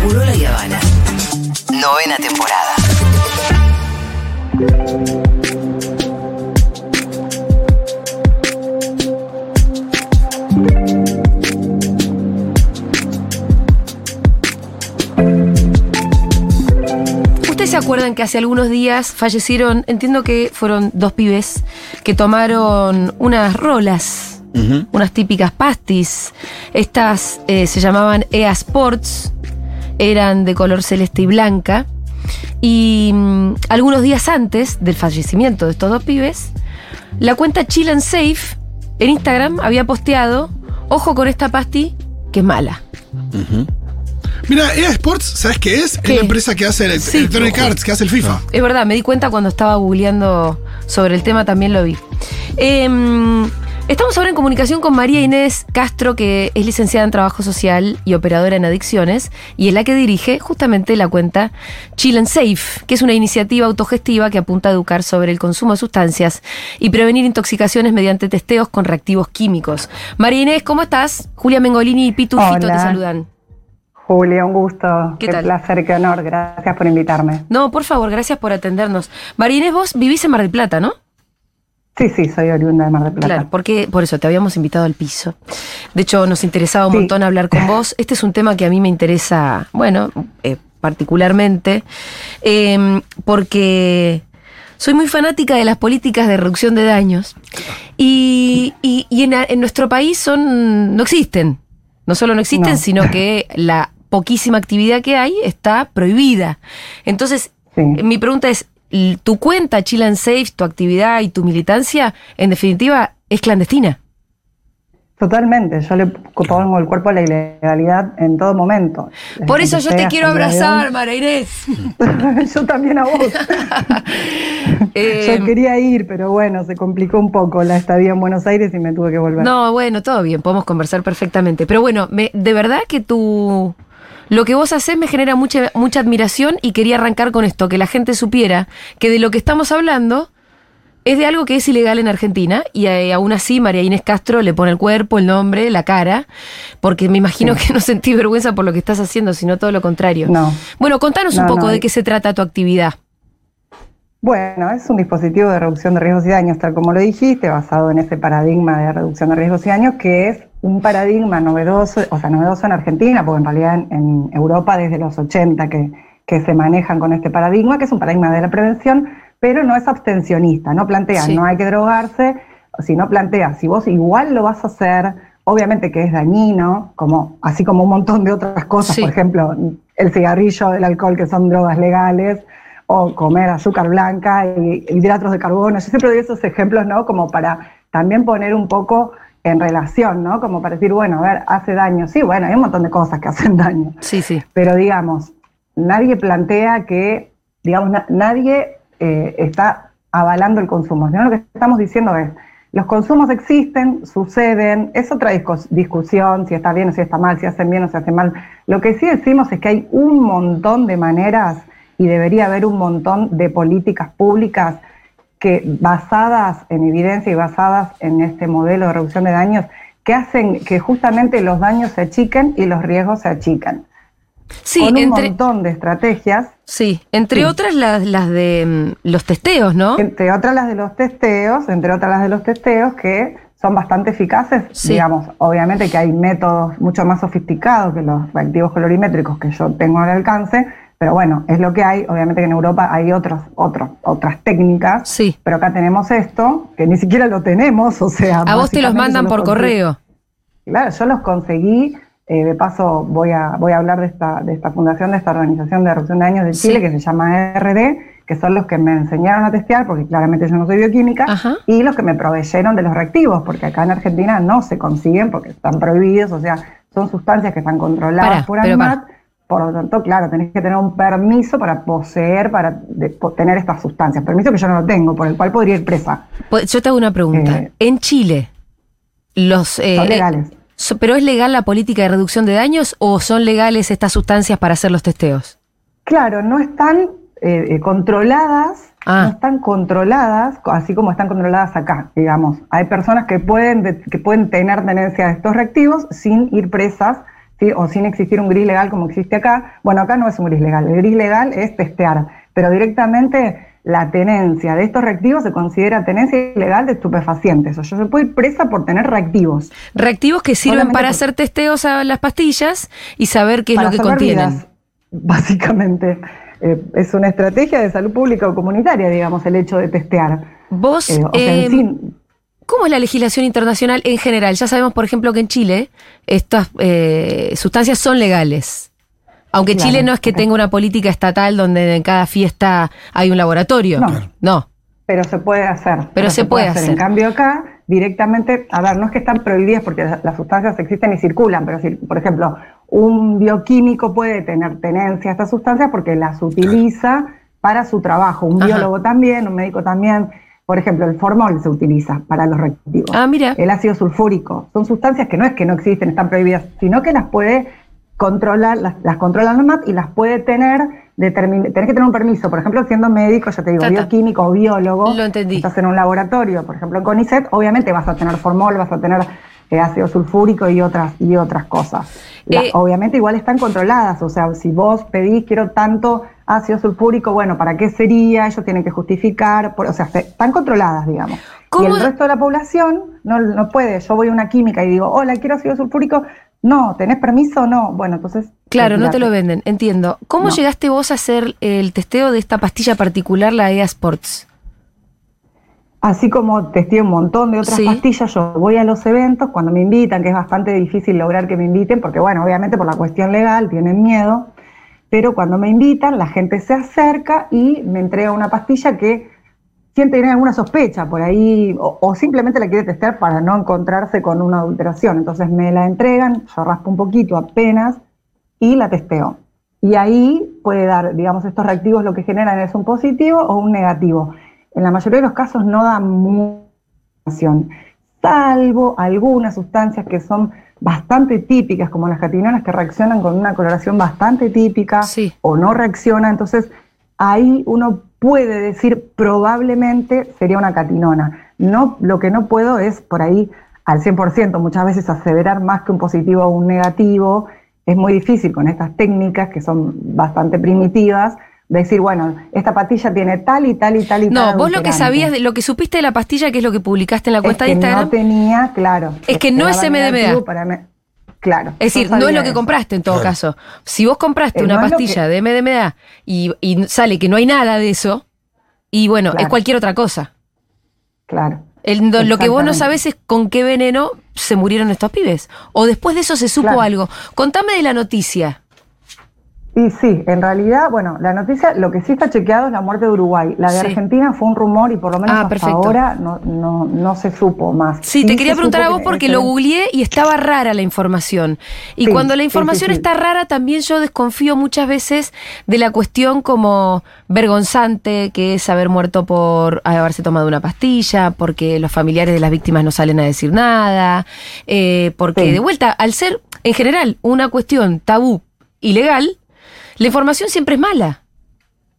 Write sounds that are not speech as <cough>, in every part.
Seguro la Habana. Novena temporada. ¿Ustedes se acuerdan que hace algunos días fallecieron, entiendo que fueron dos pibes que tomaron unas rolas, unas típicas pastis? Estas eh, se llamaban EA Sports, eran de color celeste y blanca. Y mm, algunos días antes del fallecimiento de estos dos pibes, la cuenta Chill and Safe en Instagram había posteado, ojo con esta pasti, que es mala. Mira, EA Sports, ¿sabes qué es? ¿Qué? Es la empresa que hace el Sí. Electronic Arts, que hace el FIFA. Es verdad, me di cuenta cuando estaba googleando sobre el tema, también lo vi. Em, estamos ahora en comunicación con María Inés Castro, que es licenciada en Trabajo Social y operadora en adicciones, y es la que dirige justamente la cuenta Chill and Safe, que es una iniciativa autogestiva que apunta a educar sobre el consumo de sustancias y prevenir intoxicaciones mediante testeos con reactivos químicos. María Inés, ¿cómo estás? Julia Mengolini y Pitu Fito te saludan. Julia, un gusto. ¿Qué Qué, tal? placer, qué honor. Gracias por invitarme. No, por favor, gracias por atendernos. María Inés, vos vivís en Mar del Plata, ¿no? Sí, sí, soy oriunda de Mar del Plata. Claro, porque por eso te habíamos invitado al piso. De hecho, nos interesaba un Sí. montón hablar con vos. <laughs> Este es un tema que a mí me interesa, bueno, eh, particularmente, eh, porque soy muy fanática de las políticas de reducción de daños. Y, y- y en, en nuestro país son no existen. No solo no existen, No. sino que la poquísima actividad que hay está prohibida. Entonces, Sí. mi pregunta es, ¿tu cuenta Chill and Safe, tu actividad y tu militancia, en definitiva, es clandestina? Totalmente. Yo le pongo el cuerpo a la ilegalidad en todo momento. Desde Por eso yo te quiero abrazar, María Inés. <laughs> yo también a vos. <laughs> Eh, yo quería ir, pero bueno, se complicó un poco la estadía en Buenos Aires y me tuve que volver. No, bueno, todo bien, podemos conversar perfectamente. Pero bueno, me, de verdad que tú. Lo que vos haces me genera mucha, mucha admiración y quería arrancar con esto, que la gente supiera que de lo que estamos hablando es de algo que es ilegal en Argentina y eh, aún así María Inés Castro le pone el cuerpo, el nombre, la cara, porque me imagino que <laughs> no sentís vergüenza por lo que estás haciendo, sino todo lo contrario. No. Bueno, contanos un poco no, de qué se trata tu actividad. Bueno, es un dispositivo de reducción de riesgos y daños, tal como lo dijiste, basado en ese paradigma de reducción de riesgos y daños, que es un paradigma novedoso, o sea, novedoso en Argentina, porque en realidad en, en Europa desde los 80 que, que se manejan con este paradigma, que es un paradigma de la prevención, pero no es abstencionista, no plantea, Sí. no hay que drogarse, sino plantea, si vos igual lo vas a hacer, obviamente que es dañino, como, así como un montón de otras cosas, Sí. por ejemplo, el cigarrillo, el alcohol, que son drogas legales, o comer azúcar blanca y hidratos de carbono. Yo siempre doy esos ejemplos, ¿no? Como para también poner un poco en relación, ¿no? Como para decir, bueno, a ver, hace daño. Sí, bueno, hay un montón de cosas que hacen daño. Sí, sí. Pero digamos, nadie plantea que, digamos, na- nadie eh, está avalando el consumo. ¿no? Lo que estamos diciendo es, los consumos existen, suceden, es otra discus- discusión, si está bien o si está mal, si hacen bien o si hacen mal. Lo que sí decimos es que hay un montón de maneras y debería haber un montón de políticas públicas que basadas en evidencia y basadas en este modelo de reducción de daños, que hacen que justamente los daños se achiquen y los riesgos se achican Sí, con un entre, montón de estrategias, sí, entre Sí. otras las, las de mm, los testeos, ¿no? entre otras las de los testeos, entre otras las de los testeos que son bastante eficaces, Sí. digamos, obviamente que hay métodos mucho más sofisticados que los reactivos colorimétricos que yo tengo al alcance, pero bueno, es lo que hay, obviamente que en Europa hay otros, otros, otras técnicas, Sí. pero acá tenemos esto, que ni siquiera lo tenemos, o sea... A vos te los mandan por conseguí. correo. Claro, yo los conseguí. eh, de paso, voy a, voy a hablar de esta, de esta fundación, de esta organización de reducción de daños de Sí. Chile, que se llama RD, que son los que me enseñaron a testear, porque claramente yo no soy bioquímica, Ajá. y los que me proveyeron de los reactivos, porque acá en Argentina no se consiguen porque están prohibidos, o sea, son sustancias que están controladas Pará, por ANMAT. Por lo tanto, claro, tenés que tener un permiso para poseer, para de- tener estas sustancias. Permiso que yo no lo tengo, por el cual podría ir presa. Yo te hago una pregunta. Eh, en Chile, los eh, Son eh, legales. ¿pero es legal la política de reducción de daños o son legales estas sustancias para hacer los testeos? Claro, no están eh, controladas, Ah. no están controladas, co- así como están controladas acá, digamos. Hay personas que pueden, de- que pueden tener tenencia a estos reactivos sin ir presas, ¿sí? o sin existir un gris legal como existe acá. Bueno, acá no es un gris legal, el gris legal es testear, pero directamente la tenencia de estos reactivos se considera tenencia ilegal de estupefacientes. O sea, se puede ir presa por tener reactivos. Reactivos que sirven Solamente para por- hacer testeos a las pastillas y saber qué es para lo que contienen. vidas, <laughs> básicamente. Eh, es una estrategia de salud pública o comunitaria, digamos, el hecho de testear. Vos, Eh, o sea, eh, en sí, ¿cómo es la legislación internacional en general? Ya sabemos, por ejemplo, que en Chile estas eh, sustancias son legales. Aunque Claro, Chile no es que tenga una política estatal donde en cada fiesta hay un laboratorio. No. No. Pero se puede hacer. Pero se puede hacer. En cambio acá, directamente, a ver, no es que están prohibidas porque las las sustancias existen y circulan, pero si, por ejemplo, un bioquímico puede tener tenencia a estas sustancias porque las utiliza para su trabajo. Un Ajá. biólogo también, un médico también. Por ejemplo, el formol se utiliza para los reactivos. Ah, mira. El ácido sulfúrico. Son sustancias que no es que no existen, están prohibidas, sino que las puede controlar, las, las controla la MAT y las puede tener, tenés que tener un permiso, por ejemplo, siendo médico, ya te digo, Ta, ta. bioquímico o biólogo, Lo entendí. estás en un laboratorio, por ejemplo en CONICET, obviamente vas a tener formol, vas a tener eh, ácido sulfúrico y otras, y otras cosas. La- Eh, obviamente igual están controladas, o sea, si vos pedís quiero tanto ácido sulfúrico, bueno, ¿para qué sería? Ellos tienen que justificar, por- o sea, se- están controladas, digamos. ¿Cómo- Y el resto de la población no, no puede. Yo voy a una química y digo, hola, quiero ácido sulfúrico. No, ¿tenés permiso o no? Bueno, entonces. Claro, no te lo venden, entiendo. ¿Cómo No. llegaste vos a hacer el testeo de esta pastilla particular, la EA Sports? Así como testé un montón de otras Sí. pastillas, yo voy a los eventos cuando me invitan, que es bastante difícil lograr que me inviten, porque bueno, obviamente por la cuestión legal tienen miedo, pero cuando me invitan la gente se acerca y me entrega una pastilla que siente tener alguna sospecha por ahí, o, o simplemente la quiere testear para no encontrarse con una adulteración. Entonces me la entregan, yo raspo un poquito apenas y la testeo. Y ahí puede dar, digamos, estos reactivos lo que generan es un positivo o un negativo. En la mayoría de los casos no da mucha información, salvo algunas sustancias que son bastante típicas, como las catinonas que reaccionan con una coloración bastante típica Sí. o no reacciona. Entonces, ahí uno puede decir probablemente sería una catinona. No, lo que no puedo es por ahí al 100%, muchas veces aseverar más que un positivo o un negativo. Es muy difícil con estas técnicas que son bastante primitivas decir, bueno, esta pastilla tiene tal y tal y tal y tal. No, vos lo que sabías, de lo que supiste de la pastilla, que es lo que publicaste en la Es cuenta que de Instagram, no tenía, claro. Es que no es MDMA. negativo para me- Claro. es decir, no es lo que eso. compraste en todo Claro. caso. Si vos compraste Eh, una no pastilla que- de MDMA y, y sale que no hay nada de eso, y bueno, es cualquier otra cosa. Claro. El- lo que vos no sabés es con qué veneno se murieron estos pibes. O después de eso se supo Claro. algo. Contame de la noticia. Y sí, en realidad, bueno, la noticia, lo que sí está chequeado es la muerte de Uruguay. La de Sí. Argentina fue un rumor y por lo menos Ah, hasta perfecto. ahora no, no, no se supo más. Sí, te quería preguntar a vos que porque ese- lo googleé y estaba rara la información. Y Sí, cuando la información está rara, también yo desconfío muchas veces de la cuestión como vergonzante, que es haber muerto por haberse tomado una pastilla, porque los familiares de las víctimas no salen a decir nada, eh, porque de vuelta, al ser en general una cuestión tabú ilegal, la información siempre es mala.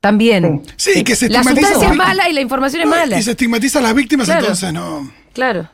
También. Sí. Sí, que se La estigmatiza. sustancia es mala y la información es mala. Y se estigmatiza a las víctimas, Claro. entonces no. Claro.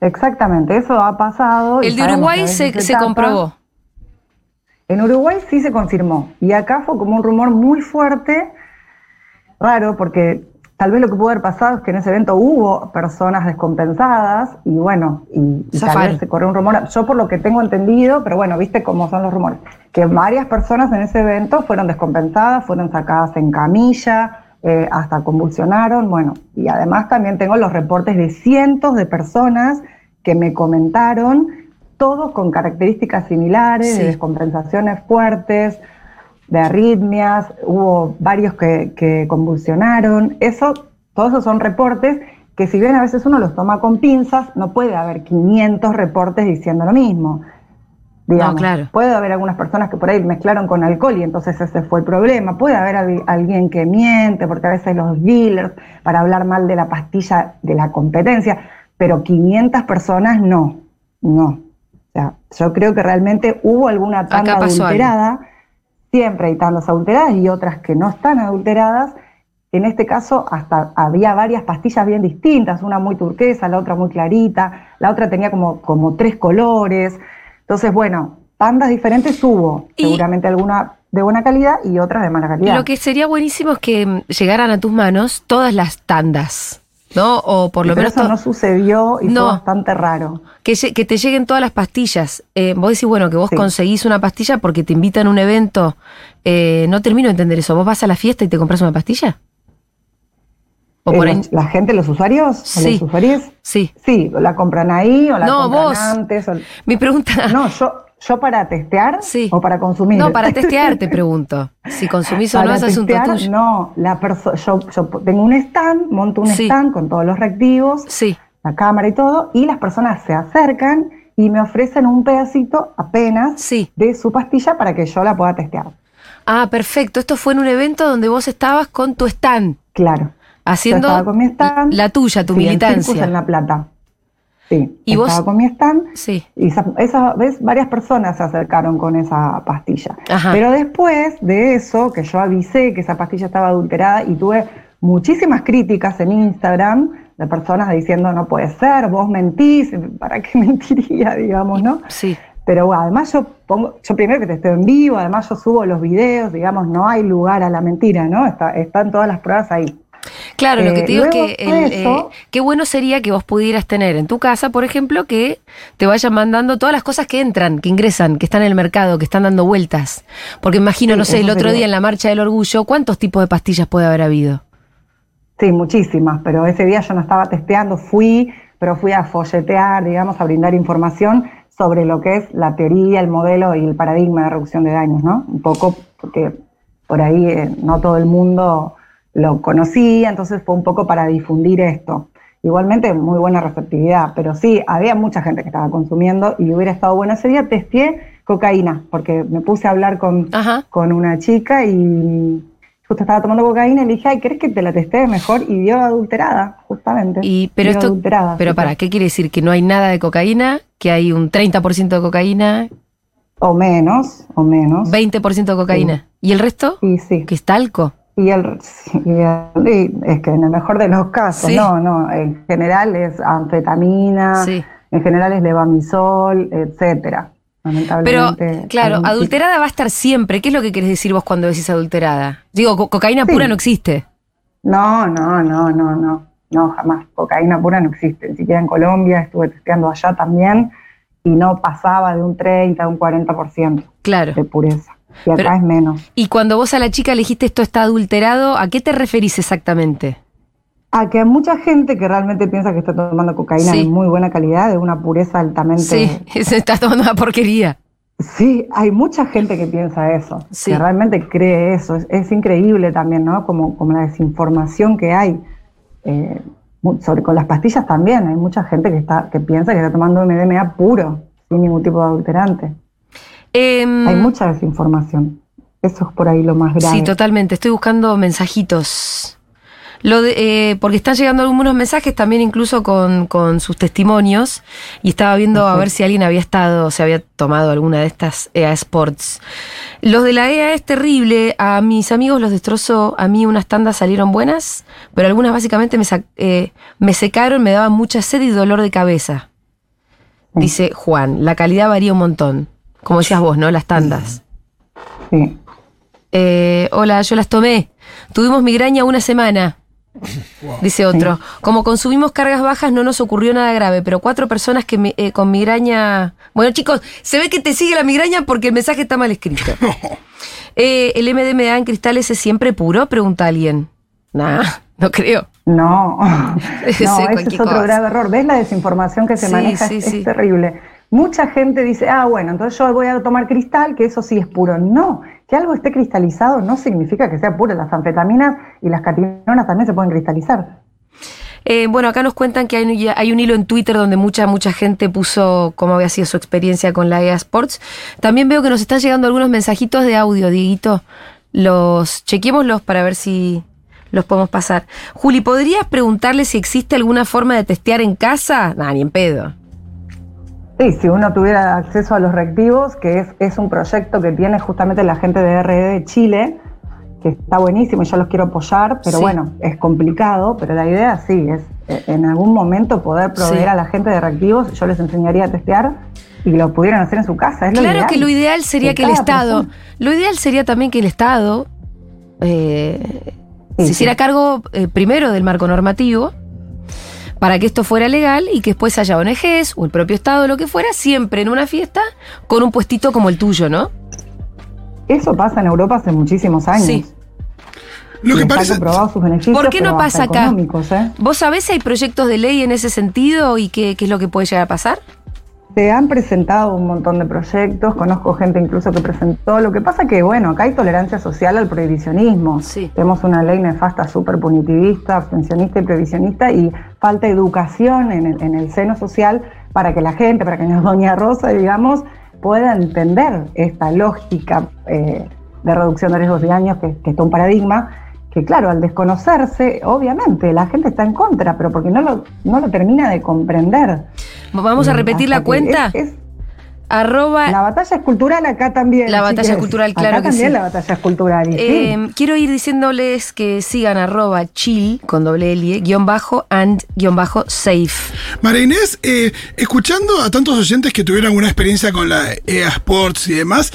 Exactamente, eso ha pasado. y El de Uruguay se, comprobó. En Uruguay sí se confirmó. Y acá fue como un rumor muy fuerte, raro, porque tal vez lo que pudo haber pasado es que en ese evento hubo personas descompensadas y bueno, y, y tal vez se corrió un rumor. Yo por lo que tengo entendido, pero bueno, viste cómo son los rumores, que varias personas en ese evento fueron descompensadas, fueron sacadas en camilla, eh, hasta convulsionaron, bueno, y además también tengo los reportes de cientos de personas que me comentaron, todos con características similares, Sí. de descompensaciones fuertes, de arritmias, hubo varios que, que convulsionaron. Eso, todos esos son reportes que si bien a veces uno los toma con pinzas, no puede haber 500 reportes diciendo lo mismo. Digamos, No, claro. Puede haber algunas personas que por ahí mezclaron con alcohol y entonces ese fue el problema. Puede haber al- alguien que miente, porque a veces los dealers, para hablar mal de la pastilla de la competencia, pero 500 personas no, no. O sea, yo creo que realmente hubo alguna tanda adulterada, siempre hay tandas adulteradas y otras que no están adulteradas. En este caso, hasta había varias pastillas bien distintas, una muy turquesa, la otra muy clarita, la otra tenía como, como tres colores. Entonces, bueno, tandas diferentes hubo. Y- Seguramente alguna de buena calidad y otras de mala calidad. Lo que sería buenísimo es que llegaran a tus manos todas las tandas, ¿no? O por lo Pero menos eso no sucedió y No. fue bastante raro. que, te lleguen todas las pastillas. Eh, vos decís, bueno, que vos Sí. conseguís una pastilla porque te invitan a un evento. Eh, no termino de entender eso. ¿Vos vas a la fiesta y te compras una pastilla? O Eh, por ahí. ¿La gente, los usuarios? ¿O Sí. los usuarios? Sí. Sí, o la compran ahí o la No, compran vos. antes. o- Mi pregunta. No, yo, yo para testear Sí. o para consumir. No, para <laughs> testear te pregunto. Si consumís o no Para es asunto testear, tuyo. No, la yo, yo tengo un stand, monto un Sí. stand con todos los reactivos, Sí. la cámara y todo, y las personas se acercan y me ofrecen un pedacito apenas de su pastilla para que yo la pueda testear. Ah, perfecto. Esto fue en un evento donde vos estabas con tu stand, Claro. haciendo con mi stand. la tuya, tu sí, en militancia. en La Plata. Sí. ¿Y vos? con mi stand Sí. Y esa, esa vez varias personas se acercaron con esa pastilla. Ajá. Pero después de eso, que yo avisé que esa pastilla estaba adulterada y tuve muchísimas críticas en Instagram de personas diciendo no puede ser, vos mentís, ¿para qué <laughs> mentiría, digamos, no? Sí. Pero bueno, además yo pongo, yo primero que te estoy en vivo, además yo subo los videos, digamos, no hay lugar a la mentira, ¿no? Está, están todas las pruebas ahí. Claro, lo que Eh, te digo es que de el, eso- eh, qué bueno sería que vos pudieras tener en tu casa, por ejemplo, que te vayan mandando todas las cosas que entran, que ingresan, que están en el mercado, que están dando vueltas. Porque imagino, Sí, no sé, el otro sería. día en la Marcha del Orgullo, ¿cuántos tipos de pastillas puede haber habido? Sí, muchísimas, pero ese día yo no estaba testeando, fui, pero fui a folletear, digamos, a brindar información sobre lo que es la teoría, el modelo y el paradigma de reducción de daños, ¿no? Un poco porque por ahí eh, no todo el mundo lo conocía, entonces fue un poco para difundir esto. Igualmente, muy buena receptividad, pero sí, había mucha gente que estaba consumiendo y hubiera estado bueno ese día. Testé cocaína, porque me puse a hablar con, Ajá. con una chica y justo estaba tomando cocaína y le dije, ay, ¿querés que te la testee mejor? Y dio adulterada, justamente. Y, pero Dio esto, adulterada, pero sí, para, ¿qué quiere decir? ¿Que no hay nada de cocaína? ¿Que hay un 30% de cocaína? O menos, o menos. 20% de cocaína? ¿Y el resto? Y sí. ¿Que es talco? Y, el, sí, <laughs> y el- y es que en el mejor de los casos, Sí. no, no, en general es anfetamina, Sí. en general es levamisol, etcétera. Pero, claro, adulterada va a estar siempre. ¿Qué es lo que querés decir vos cuando decís adulterada? Digo, co- cocaína Sí. pura no existe. No, no, no, no, no, no, jamás. Cocaína pura no existe, ni siquiera en Colombia, estuve testeando allá también y no pasaba de un 30 a un 40% Claro. de pureza. Y acá Pero- es menos. Y cuando vos a la chica le dijiste esto está adulterado, ¿a qué te referís exactamente? A que hay mucha gente que realmente piensa que está tomando cocaína Sí. de muy buena calidad, de una pureza altamente. Sí, <laughs> se está tomando una porquería. Sí, hay mucha gente que piensa eso, Sí. que realmente cree eso. Es, es increíble también, ¿no? Como, como la desinformación que hay. eh, sobre con las pastillas también. Hay mucha gente que está que piensa que está tomando MDMA puro, sin ningún tipo de adulterante. Em, Hay mucha desinformación. Eso es por ahí lo más grave. Sí, totalmente. Estoy buscando mensajitos. Lo de, eh, porque están llegando algunos mensajes también incluso con, con sus testimonios y estaba viendo a ver si alguien había estado, se había tomado alguna de estas EA Sports. Los de la EA es terrible, a mis amigos los destrozó, a mí unas tandas salieron buenas, pero algunas básicamente me, eh, me secaron, me daban mucha sed y dolor de cabeza. Dice Juan, la calidad varía un montón, como decías vos, ¿no? Las tandas. Sí. Eh, hola, yo las tomé. Tuvimos migraña una semana. Dice otro. Como consumimos cargas bajas no nos ocurrió nada grave, pero cuatro personas que me- eh, con migraña... Bueno chicos, se ve que te sigue la migraña porque el mensaje está mal escrito. <laughs> Eh, ¿El MDMA en cristales es siempre puro? Pregunta alguien. Nah, no creo. No, <laughs> no, ese es otro cosa. grave error. ¿Ves la desinformación que se Sí, maneja? sí. es terrible. Mucha gente dice, ah, bueno, entonces yo voy a tomar cristal, que eso sí es puro. No, que algo esté cristalizado no significa que sea puro. Las anfetaminas y las catinonas también se pueden cristalizar. Eh, bueno, acá nos cuentan que hay, un- hilo en Twitter donde mucha, mucha gente puso cómo había sido su experiencia con la EA Sports. También veo que nos están llegando algunos mensajitos de audio, Dieguito. Los chequémoslos para ver si los podemos pasar. Juli, ¿podrías preguntarle si existe alguna forma de testear en casa? Nah, ni en pedo. Sí, si uno tuviera acceso a los reactivos, que es, es un proyecto que tiene justamente la gente de RD de Chile, que está buenísimo y yo los quiero apoyar, pero Sí. bueno, es complicado, pero la idea sí es eh, en algún momento poder proveer Sí. a la gente de reactivos, yo les enseñaría a testear y lo pudieran hacer en su casa. Es lo Claro ideal. que lo ideal sería que el Estado, persona. lo ideal sería también que el Estado eh, Sí, se hiciera cargo eh, primero del marco normativo para que esto fuera legal y que después haya ONGs o el propio Estado, lo que fuera, siempre en una fiesta con un puestito como el tuyo, ¿no? Eso pasa en Europa hace muchísimos años. Sí. Lo que está parece. comprobado sus beneficios. ¿Por qué no pasa acá? ¿eh? ¿Vos sabés si hay proyectos de ley en ese sentido y qué, qué es lo que puede llegar a pasar? Se han presentado un montón de proyectos, conozco gente incluso que presentó. Lo que pasa que, bueno, acá hay tolerancia social al prohibicionismo. Sí. Tenemos una ley nefasta, súper punitivista, abstencionista y prohibicionista y falta educación en el, en el seno social para que la gente, para que <laughs> doña Rosa, digamos, pueda entender esta lógica eh, de reducción de riesgos de daños, que, que es un paradigma, que claro, al desconocerse, obviamente, la gente está en contra, pero porque no lo, no lo termina de comprender. Vamos a Mm, repetir la cuenta. es- es- Arroba la batalla es cultural acá también. La batalla cultural, claro Acá que también sí. la batalla es cultural. y sí. Eh, quiero ir diciéndoles que sigan arroba chill con doble L, guion bajo and guion bajo safe. María Inés, eh, escuchando a tantos oyentes que tuvieron alguna experiencia con la EA Sports y demás,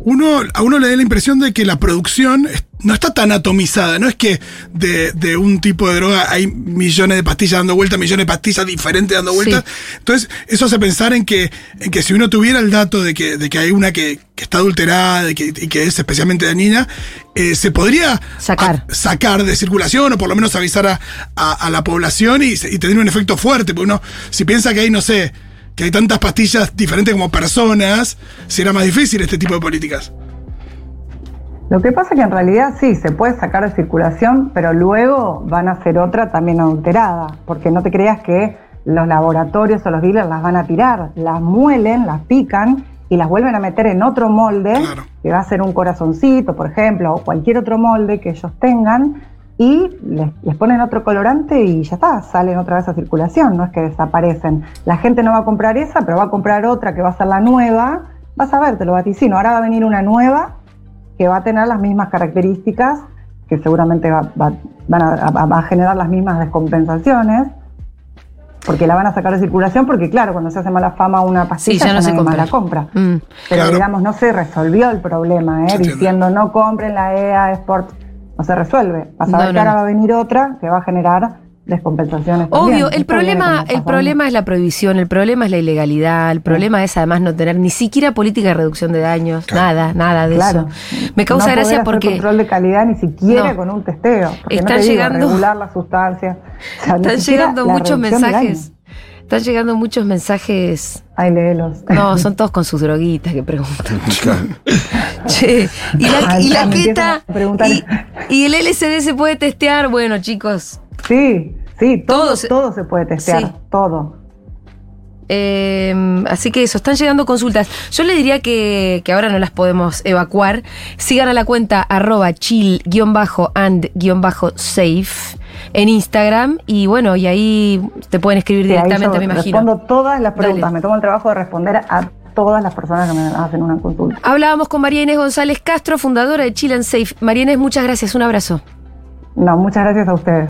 uno, a uno le da la impresión de que la producción no está tan atomizada. No es que de, de un tipo de droga hay millones de pastillas dando vueltas, millones de pastillas diferentes dando vueltas. Entonces, eso hace pensar en que, en que si uno tuviera el dato de que, de que hay una que, que está adulterada y que, y que es especialmente dañina, eh, se podría Sacar. a- sacar de circulación o por lo menos avisar a, a- a la población y, y tener un efecto fuerte. Porque uno, si piensa que hay, no sé, que hay tantas pastillas diferentes como personas, será más difícil este tipo de políticas. Lo que pasa es que en realidad sí, se puede sacar de circulación, pero luego van a hacer otra también adulterada, porque no te creas que los laboratorios o los dealers las van a tirar, las muelen, las pican y las vuelven a meter en otro molde, Claro. que va a ser un corazoncito, por ejemplo, o cualquier otro molde que ellos tengan, y les, les ponen otro colorante y ya está, salen otra vez a circulación, no es que desaparecen. La gente no va a comprar esa, pero va a comprar otra que va a ser la nueva. Vas a ver, te lo vaticino, ahora va a venir una nueva que va a tener las mismas características, que seguramente va, va- van a, a- va a generar las mismas descompensaciones, porque la van a sacar de circulación, porque claro, cuando se hace mala fama una pastilla, ya no se compra. la compra. Mm. Pero Claro. digamos, no se resolvió el problema, ¿eh? diciendo no compren la EA Sport, no se resuelve. Vas a No, ver no, que ahora no. va a venir otra que va a generar descompensaciones. también. Obvio, el problema, el problema es la prohibición, el problema es la ilegalidad, el problema es además no tener ni siquiera política de reducción de daños, nada, nada de Claro. eso. Me causa no gracia hacer porque control de calidad ni siquiera No. con un testeo. Porque Están no te digo, llegando- regular la sustancia. O sea, ni están llegando la muchos mensajes. Están llegando muchos mensajes. Ay, léelos. No, son todos con sus droguitas que preguntan. <laughs> Che, y la, Ay, y la queta. Y, y el LCD se puede testear. Bueno, chicos. Sí, sí, todo, Todo se- todo se puede testear. Sí. Todo. Eh, así que eso, están llegando consultas. Yo le diría que, que ahora no las podemos evacuar. Sigan a la cuenta arroba chill-and-safe en Instagram. Y bueno, y ahí te pueden escribir Sí, directamente, me imagino. Respondo todas las preguntas. Dale. Me tomo el trabajo de responder a todas las personas que me hacen una consulta. Hablábamos con María Inés González Castro, fundadora de Chill and Safe. María Inés, muchas gracias. Un abrazo. No, muchas gracias a ustedes.